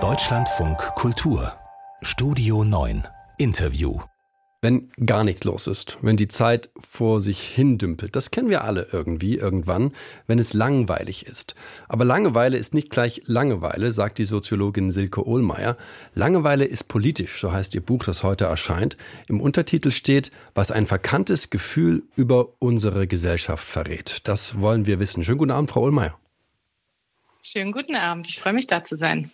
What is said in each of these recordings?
Deutschlandfunk Kultur Studio 9 Interview wenn gar nichts los ist, wenn die Zeit vor sich hin dümpelt. Das kennen wir alle irgendwie, irgendwann, wenn es langweilig ist. Aber Langeweile ist nicht gleich Langeweile, sagt die Soziologin Silke Ohlmeier. Langeweile ist politisch, so heißt ihr Buch, das heute erscheint. Im Untertitel steht, was ein verkanntes Gefühl über unsere Gesellschaft verrät. Das wollen wir wissen. Schönen guten Abend, Frau Ohlmeier. Schönen guten Abend, ich freue mich da zu sein.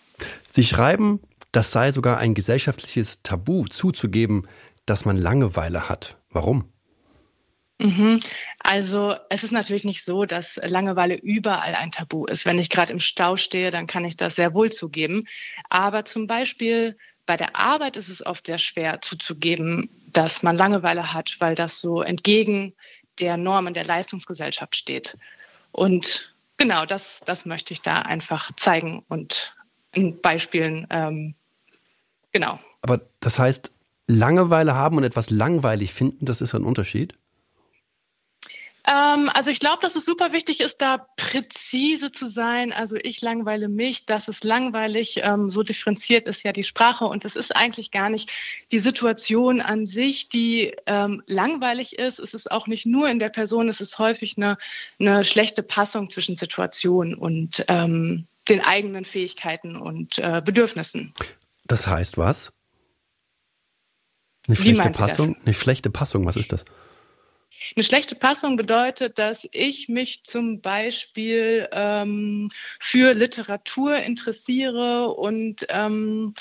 Sie schreiben, das sei sogar ein gesellschaftliches Tabu zuzugeben, dass man Langeweile hat. Warum? Mhm. Also es ist natürlich nicht so, dass Langeweile überall ein Tabu ist. Wenn ich gerade im Stau stehe, dann kann ich das sehr wohl zugeben. Aber zum Beispiel bei der Arbeit ist es oft sehr schwer zuzugeben, dass man Langeweile hat, weil das so entgegen der Normen der Leistungsgesellschaft steht. Und genau das, das möchte ich da einfach zeigen und in Beispielen, ähm, genau. Aber das heißt, Langeweile haben und etwas langweilig finden, das ist ein Unterschied? Ähm, also ich glaube, dass es super wichtig ist, da präzise zu sein. Also ich langweile mich, dass es langweilig, ähm, so differenziert ist ja die Sprache und es ist eigentlich gar nicht die Situation an sich, die ähm, langweilig ist. Es ist auch nicht nur in der Person, es ist häufig eine, eine schlechte Passung zwischen Situation und ähm, den eigenen Fähigkeiten und äh, Bedürfnissen. Das heißt was? Eine schlechte Passung? Eine schlechte Passung, was ist das? Eine schlechte Passung bedeutet, dass ich mich zum Beispiel ähm, für Literatur interessiere und ähm,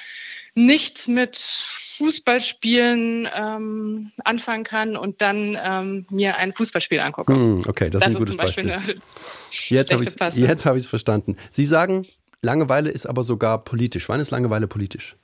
nichts mit Fußballspielen ähm, anfangen kann und dann ähm, mir ein Fußballspiel angucke. Hm, okay, das, das ist ein gutes Beispiel. Jetzt habe ich es hab verstanden. Sie sagen, Langeweile ist aber sogar politisch. Wann ist Langeweile politisch?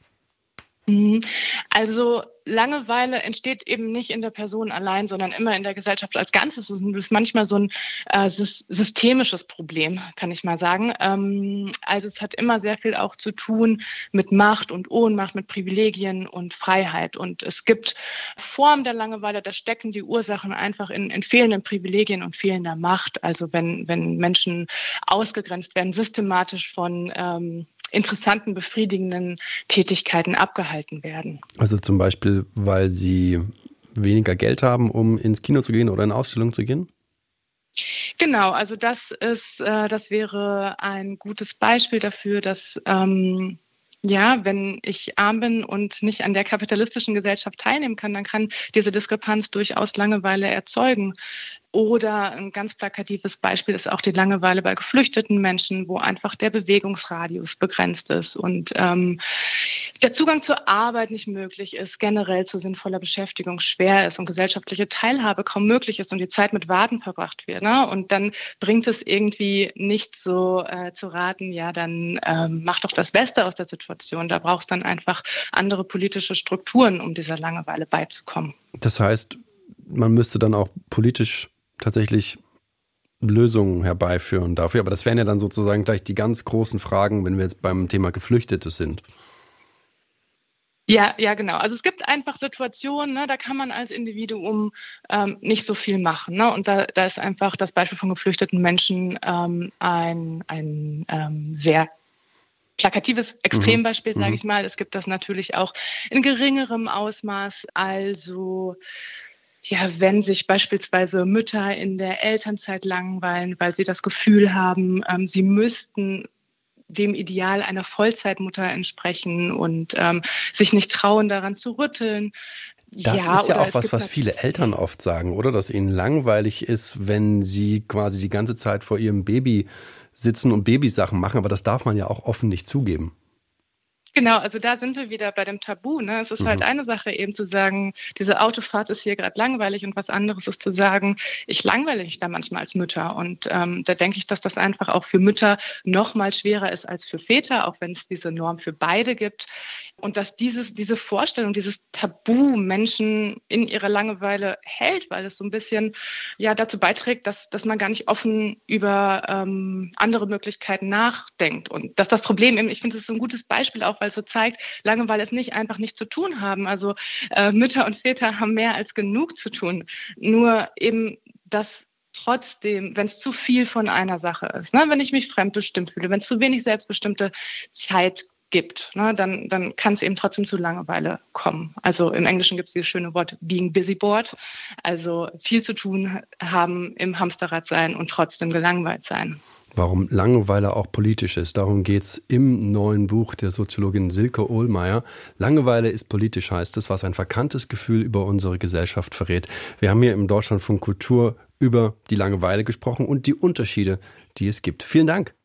Also Langeweile entsteht eben nicht in der Person allein, sondern immer in der Gesellschaft als Ganzes. Das ist manchmal so ein äh, systemisches Problem, kann ich mal sagen. Ähm, also es hat immer sehr viel auch zu tun mit Macht und Ohnmacht, mit Privilegien und Freiheit. Und es gibt Formen der Langeweile, da stecken die Ursachen einfach in, in fehlenden Privilegien und fehlender Macht. Also wenn, wenn Menschen ausgegrenzt werden, systematisch von ähm, interessanten, befriedigenden Tätigkeiten abgehalten werden. Also zum Beispiel, weil sie weniger Geld haben, um ins Kino zu gehen oder in Ausstellungen zu gehen? Genau, also das ist, äh, das wäre ein gutes Beispiel dafür, dass ähm, ja, wenn ich arm bin und nicht an der kapitalistischen Gesellschaft teilnehmen kann, dann kann diese Diskrepanz durchaus Langeweile erzeugen. Oder ein ganz plakatives Beispiel ist auch die Langeweile bei geflüchteten Menschen, wo einfach der Bewegungsradius begrenzt ist und ähm, der Zugang zur Arbeit nicht möglich ist, generell zu sinnvoller Beschäftigung schwer ist und gesellschaftliche Teilhabe kaum möglich ist und die Zeit mit Warten verbracht wird. Ne? Und dann bringt es irgendwie nicht so äh, zu raten, ja, dann ähm, mach doch das Beste aus der Situation. Da brauchst dann einfach andere politische Strukturen, um dieser Langeweile beizukommen. Das heißt, man müsste dann auch politisch tatsächlich Lösungen herbeiführen dafür. Aber das wären ja dann sozusagen gleich die ganz großen Fragen, wenn wir jetzt beim Thema Geflüchtete sind. Ja, ja, genau. Also es gibt einfach Situationen, ne, da kann man als Individuum ähm, nicht so viel machen. Ne? Und da, da ist einfach das Beispiel von geflüchteten Menschen ähm, ein, ein ähm, sehr plakatives Extrembeispiel, mhm. sage mhm. ich mal. Es gibt das natürlich auch in geringerem Ausmaß. Also ja, wenn sich beispielsweise Mütter in der Elternzeit langweilen, weil sie das Gefühl haben, ähm, sie müssten dem Ideal einer Vollzeitmutter entsprechen und ähm, sich nicht trauen, daran zu rütteln. Das ja, ist ja auch was, was viele Eltern oft sagen, oder? Dass ihnen langweilig ist, wenn sie quasi die ganze Zeit vor ihrem Baby sitzen und Babysachen machen, aber das darf man ja auch offen nicht zugeben. Genau, also da sind wir wieder bei dem Tabu. Ne? Es ist halt mhm. halt eine Sache eben zu sagen, diese Autofahrt ist hier gerade langweilig und was anderes ist zu sagen, ich langweile mich da manchmal als Mütter. Und ähm, da denke ich, dass das einfach auch für Mütter noch mal schwerer ist als für Väter, auch wenn es diese Norm für beide gibt. Und dass dieses, diese Vorstellung, dieses Tabu Menschen in ihrer Langeweile hält, weil es so ein bisschen ja dazu beiträgt, dass, dass man gar nicht offen über ähm, andere Möglichkeiten nachdenkt. Und dass das Problem eben, ich finde, es ist ein gutes Beispiel auch, weil es so zeigt, Langeweile ist nicht einfach nichts zu tun haben. Also äh, Mütter und Väter haben mehr als genug zu tun. Nur eben, dass trotzdem, wenn es zu viel von einer Sache ist, ne, wenn ich mich fremdbestimmt fühle, wenn es zu wenig selbstbestimmte Zeit gibt, ne, dann, dann kann es eben trotzdem zu Langeweile kommen. Also im Englischen gibt es dieses schöne Wort being busy bored, also viel zu tun haben, im Hamsterrad sein und trotzdem gelangweilt sein warum Langeweile auch politisch ist. Darum geht es im neuen Buch der Soziologin Silke Ohlmeier. Langeweile ist politisch, heißt es, was ein verkanntes Gefühl über unsere Gesellschaft verrät. Wir haben hier im Deutschland von Kultur über die Langeweile gesprochen und die Unterschiede, die es gibt. Vielen Dank.